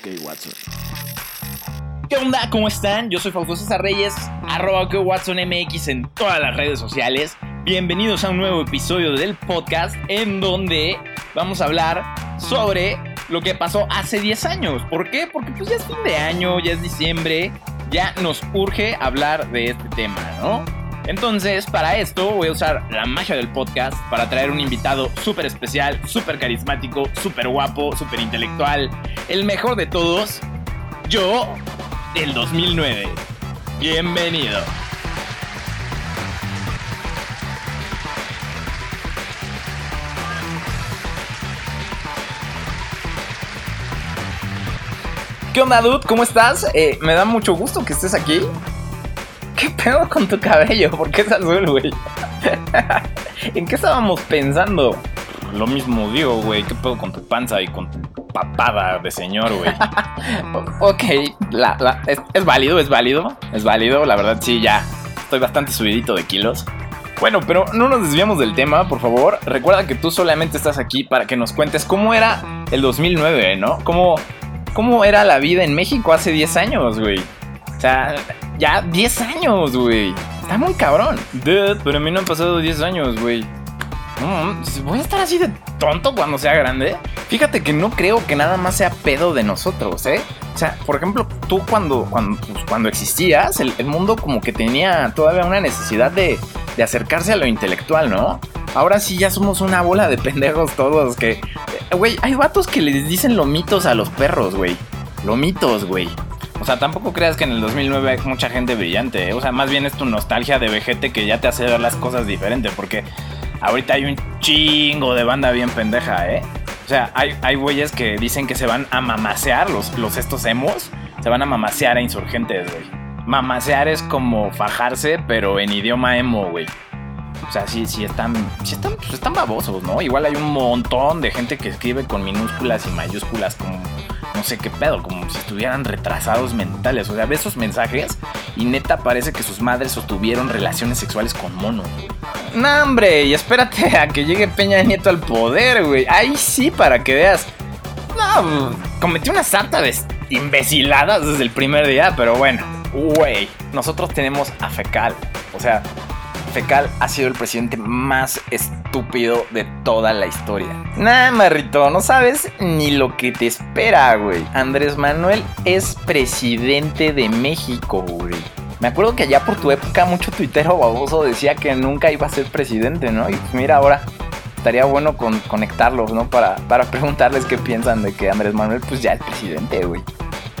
OK Watson. ¿Qué onda? ¿Cómo están? Yo soy Fausto César Reyes, arroba OK Watson MX en todas las redes sociales. Bienvenidos a un nuevo episodio del podcast en donde vamos a hablar sobre lo que pasó hace 10 años. ¿Por qué? Porque pues ya es fin de año, ya es diciembre, ya nos urge hablar de este tema, ¿no? Entonces, para esto voy a usar la magia del podcast para traer un invitado súper especial, súper carismático, súper guapo, súper intelectual, el mejor de todos, yo del 2009. Bienvenido. ¿Qué onda, dude? ¿Cómo estás? Eh, me da mucho gusto que estés aquí. ¿Qué pedo con tu cabello? ¿Por qué es azul, güey? ¿En qué estábamos pensando? Lo mismo digo, güey. ¿Qué pedo con tu panza y con tu papada de señor, güey? ok, es, es válido, es válido. Es válido, la verdad, sí, ya. Estoy bastante subidito de kilos. Bueno, pero no nos desviamos del tema, por favor. Recuerda que tú solamente estás aquí para que nos cuentes cómo era el 2009, ¿no? ¿Cómo, cómo era la vida en México hace 10 años, güey? O sea, ya 10 años, güey. Está muy cabrón. Dude, pero a mí no han pasado 10 años, güey. voy a estar así de tonto cuando sea grande. Fíjate que no creo que nada más sea pedo de nosotros, ¿eh? O sea, por ejemplo, tú cuando, cuando, pues, cuando existías, el, mundo como que tenía todavía una necesidad de, de acercarse a lo intelectual, ¿no? Ahora sí ya somos una bola de pendejos todos que... Eh, güey, hay vatos que les dicen lomitos a los perros, güey. Lomitos, güey. O sea, tampoco creas que en el 2009 hay mucha gente brillante. ¿eh? O sea, más bien es tu nostalgia de vejete que ya te hace ver las cosas diferentes. Porque ahorita hay un chingo de banda bien pendeja, ¿eh? O sea, hay, hay güeyes que dicen que se van a mamasear, los, los estos emos, se van a mamasear a insurgentes, güey. Mamasear es como fajarse, pero en idioma emo, güey. O sea, sí, sí están, sí están, pues están babosos, ¿no? Igual hay un montón de gente que escribe con minúsculas y mayúsculas como no sé qué pedo, como si estuvieran retrasados mentales. O sea, ves esos mensajes y neta parece que sus madres sostuvieron relaciones sexuales con monos. No, hombre, y espérate a que llegue Peña Nieto al poder, güey. Ahí sí, para que veas. No, cometí una sarta de imbeciladas desde el primer día, pero bueno, güey, nosotros tenemos a Fecal. O sea, Fecal ha sido el presidente más estúpido de toda la historia. Nah, marrito, no sabes ni lo que te espera, güey. Andrés Manuel es presidente de México, güey. Me acuerdo que allá por tu época mucho tuitero baboso decía que nunca iba a ser presidente, ¿no? Y pues mira ahora, estaría bueno con conectarlos, ¿no? Para, para preguntarles qué piensan de que Andrés Manuel pues ya es presidente, güey.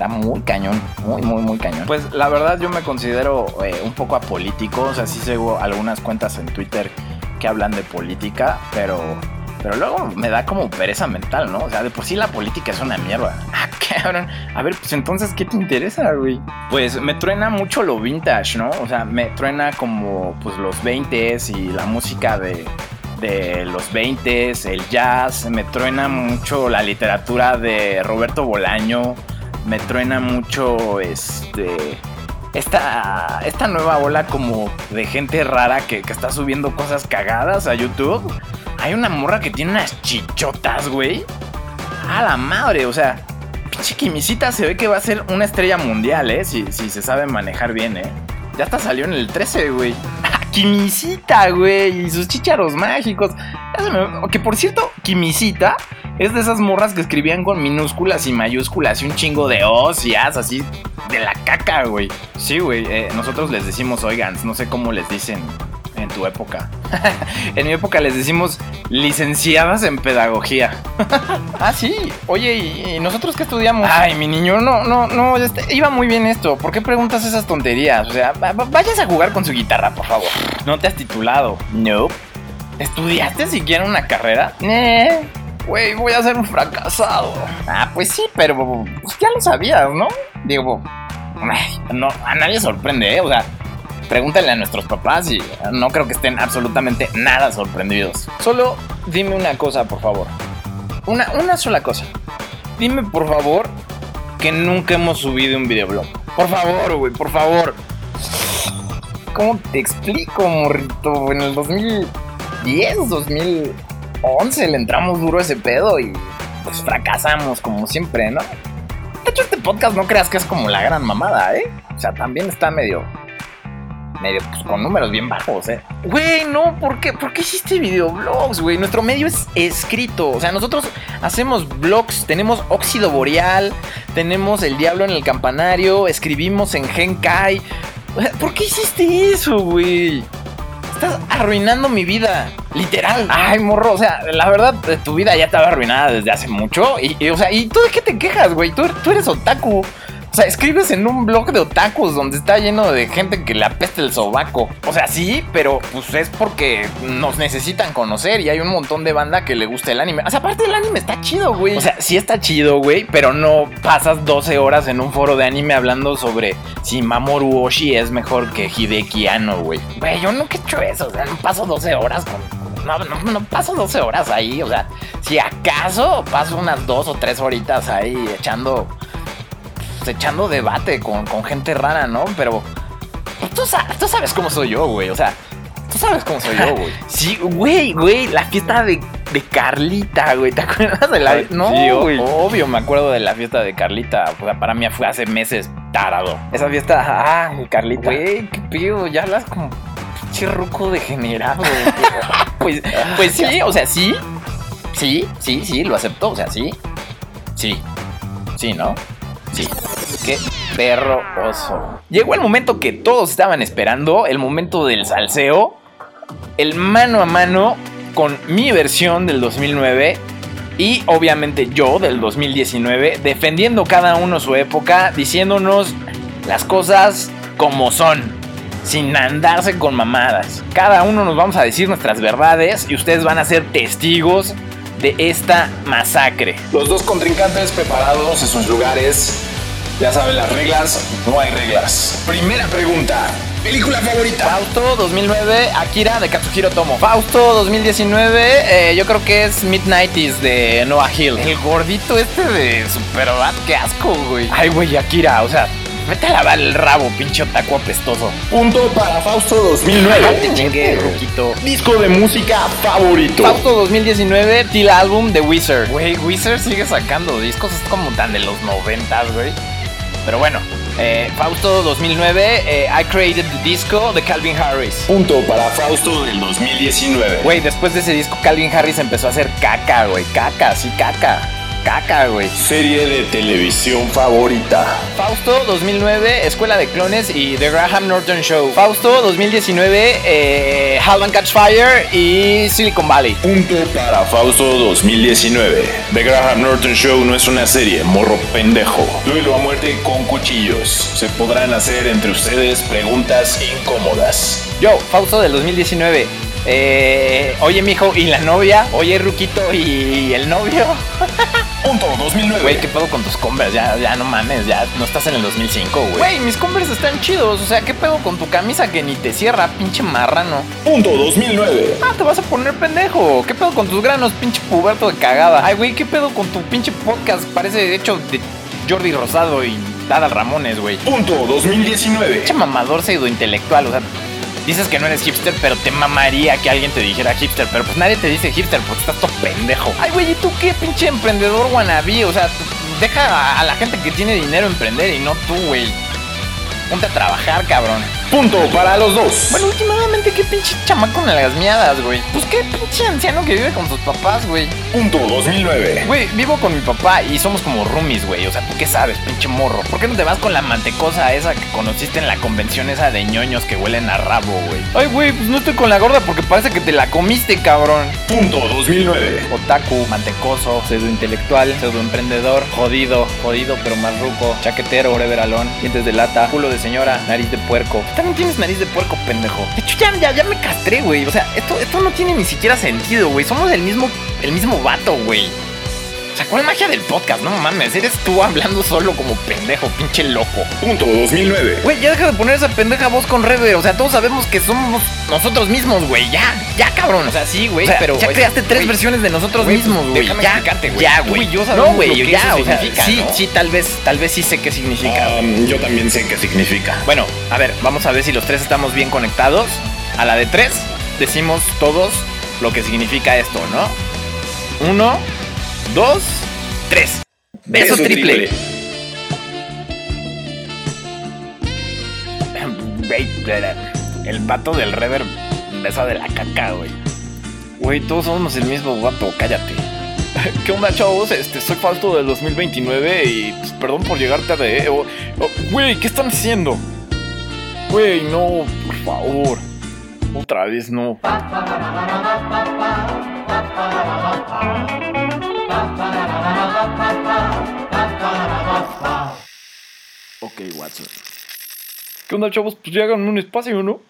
Está muy cañón, muy, muy, muy cañón. Pues la verdad yo me considero eh, un poco apolítico, o sea, sí sigo algunas cuentas en Twitter que hablan de política, pero, pero luego me da como pereza mental, ¿no? O sea, de por sí la política es una mierda. Ah, cabrón. A ver, pues entonces, ¿qué te interesa, güey? Pues me truena mucho lo vintage, ¿no? O sea, me truena como pues los 20s y la música de, de los 20 el jazz, me truena mucho la literatura de Roberto Bolaño, me truena mucho este esta, esta nueva ola como de gente rara que, está subiendo cosas cagadas a YouTube. Hay una morra que tiene unas chichotas, güey. A la madre, o sea, pinche Kimisita se ve que va a ser una estrella mundial, ¿eh? Si, si se sabe manejar bien, ¿eh? Ya hasta salió en el 13, güey. Kimisita, güey, y sus chicharos mágicos. Que por cierto, Kimisita es de esas morras que escribían con minúsculas y mayúsculas y un chingo de os así de la caca, güey. Sí, güey, eh, nosotros les decimos oigans, no sé cómo les dicen en tu época. en mi época les decimos licenciadas en pedagogía. ah, sí. Oye, ¿y, nosotros qué estudiamos? Ay, mi niño, no, no, no, este, iba muy bien esto. ¿Por qué preguntas esas tonterías? O sea, vayas a jugar con su guitarra, por favor. No te has titulado. No. ¿Estudiaste siquiera una carrera? Eh. Güey, voy a ser un fracasado. Ah, pues sí, pero pues, ya lo sabías, ¿no? Digo, no, a nadie sorprende, ¿eh? O sea, pregúntale a nuestros papás y no creo que estén absolutamente nada sorprendidos. Solo dime una cosa, por favor. Una, una sola cosa. Dime, por favor, que nunca hemos subido un videoblog. Por favor, güey, por favor. ¿Cómo te explico, morrito? En el 2010, 2011 le entramos duro a ese pedo y pues fracasamos como siempre, ¿no? De hecho, este podcast no creas que es como la gran mamada, ¿eh? O sea, también está medio medio pues, con números bien bajos, ¿eh? Güey, no, ¿por qué? ¿Por qué hiciste videoblogs, güey? Nuestro medio es escrito. O sea, nosotros hacemos blogs, tenemos Óxido Boreal, tenemos El Diablo en el Campanario, escribimos en Genkai. ¿Por qué hiciste eso, güey? Estás arruinando mi vida. Literal. Ay, morro. O sea, la verdad, tu vida ya estaba arruinada desde hace mucho. Y, o sea, ¿y tú de qué te quejas, güey? Tú, tú eres otaku. O sea, escribes en un blog de otakus donde está lleno de gente que le apeste el sobaco. O sea, sí, pero pues es porque nos necesitan conocer y hay un montón de banda que le gusta el anime. O sea, aparte el anime está chido, güey. O sea, sí está chido, güey, pero no pasas 12 horas en un foro de anime hablando sobre si Mamoru Oshii es mejor que Hideki Anno, güey. Güey, yo nunca he hecho eso. O sea, no paso 12 horas con no, no, no, paso 12 horas ahí. O sea, si acaso paso unas 2 o 3 horitas ahí echando pues, echando debate con, gente rara, ¿no? Pero pues, tú, sabes, cómo soy yo, güey. O sea, tú sabes cómo soy yo, güey. sí, güey, güey, la fiesta de, Carlita, güey. ¿Te acuerdas de la.? No, sí, obvio, me acuerdo de la fiesta de Carlita. O sea, para mí fue hace meses tarado. Esa fiesta, ah, Carlita. Güey, qué pido, ya hablas como chirruco degenerado. pues, pues sí, o sea, sí. Sí, sí, sí, lo acepto. O sea, sí. Sí. Sí, ¿no? Sí. Perro oso. Llegó el momento que todos estaban esperando, el momento del salseo, el mano a mano con mi versión del 2009 y obviamente yo del 2019, defendiendo cada uno su época, diciéndonos las cosas como son, sin andarse con mamadas. Cada uno nos vamos a decir nuestras verdades y ustedes van a ser testigos de esta masacre. Los dos contrincantes preparados en sus lugares. Ya saben las reglas, no hay reglas. Primera pregunta. ¿Película favorita? Fausto 2009, Akira de Katsuhiro Tomo. Fausto 2019, eh, yo creo que es Midnighties de Noah Hill. El gordito este de Superbad, qué asco, güey. Ay, güey, Akira, o sea, Vete a lavar el rabo, pinche otaku apestoso. Punto para Fausto 2009. chingue, Ruquito. Disco de música favorito. Fausto 2019, Till Album de Wizard. Güey, Wizard sigue sacando discos, es como tan de los noventas, güey. Pero bueno, eh, Fausto 2009, eh, I Created the Disco de Calvin Harris. Punto para Fausto del 2019. Güey, después de ese disco, Calvin Harris empezó a hacer caca, güey. Caca, sí, caca caca, güey. Serie de televisión favorita. Fausto 2009, Escuela de Clones y The Graham Norton Show. Fausto 2019, eh, Hell Catch Fire y Silicon Valley. Punto para Fausto 2019. The Graham Norton Show no es una serie, morro pendejo. Duelo a muerte con cuchillos. Se podrán hacer entre ustedes preguntas incómodas. Yo, Fausto del 2019. Eh, oye, mijo, ¿y la novia? Oye, Ruquito, ¿y el novio? Punto 2009. Güey, ¿qué pedo con tus Converse? Ya, ya no mames, ya no estás en el 2005, güey. Güey, mis Converse están chidos. O sea, ¿qué pedo con tu camisa que ni te cierra, pinche marrano? Punto 2009. Ah, te vas a poner pendejo. ¿Qué pedo con tus granos, pinche puberto de cagada? Ay, güey, ¿qué pedo con tu pinche podcast? Parece hecho de Jordi Rosado y Dada Ramones, güey. Punto 2019. Pinche mamador pseudo intelectual, o sea dices que no eres hipster, pero te mamaría que alguien te dijera hipster. Pero pues nadie te dice hipster porque estás todo pendejo. Ay, güey, ¿y tú qué pinche emprendedor wannabe? O sea, deja a la gente que tiene dinero emprender y no tú, güey. Ponte a trabajar, cabrón. Punto para los dos. Bueno, últimamente, qué pinche chamaco en las miadas, güey. Pues qué pinche anciano que vive con sus papás, güey. Punto 2009. Güey, vivo con mi papá y somos como roomies, güey. O sea, ¿tú qué sabes, pinche morro? ¿Por qué no te vas con la mantecosa esa que conociste en la convención esa de ñoños que huelen a rabo, güey? Ay, güey, pues no estoy con la gorda porque parece que te la comiste, cabrón. Punto 2009. Otaku, mantecoso, pseudo intelectual, pseudo emprendedor, jodido, jodido pero más ruco, chaquetero, breveralón, dientes de lata, culo de señora, nariz de puerco también tienes nariz de puerco, pendejo. De hecho, ya, ya, me castré, güey. O sea, esto, esto no tiene ni siquiera sentido, güey. Somos el mismo, el mismo vato, güey. Sea, ¿cuál magia del podcast? No mames, eres tú hablando solo como pendejo, pinche loco. Punto 2009. Güey, ya deja de poner esa pendeja voz con rever. O sea, todos sabemos que somos nosotros mismos, güey. Ya, ya, cabrón. O sea, sí, güey. pero. Ya creaste tres versiones de nosotros mismos, güey. Ya, güey. Ya, güey. No, güey, ya. O sea, sí, sí, tal vez, tal vez sí sé qué significa. Um, yo también sé qué significa. Bueno, a ver, vamos a ver si los tres estamos bien conectados. A la de tres, decimos todos lo que significa esto, ¿no? Uno dos, tres. Beso, triple. El vato del reverb besa de la caca, güey. Güey, todos somos el mismo vato, cállate. ¿Qué onda, chavos? Este, soy Falto del 2029 y pues, perdón por llegar tarde. Eh, güey, ¿qué están haciendo? Güey, no, por favor. Otra vez no. Ok, Watson. ¿Qué onda, chavos? Pues ya hagan un espacio, ¿no?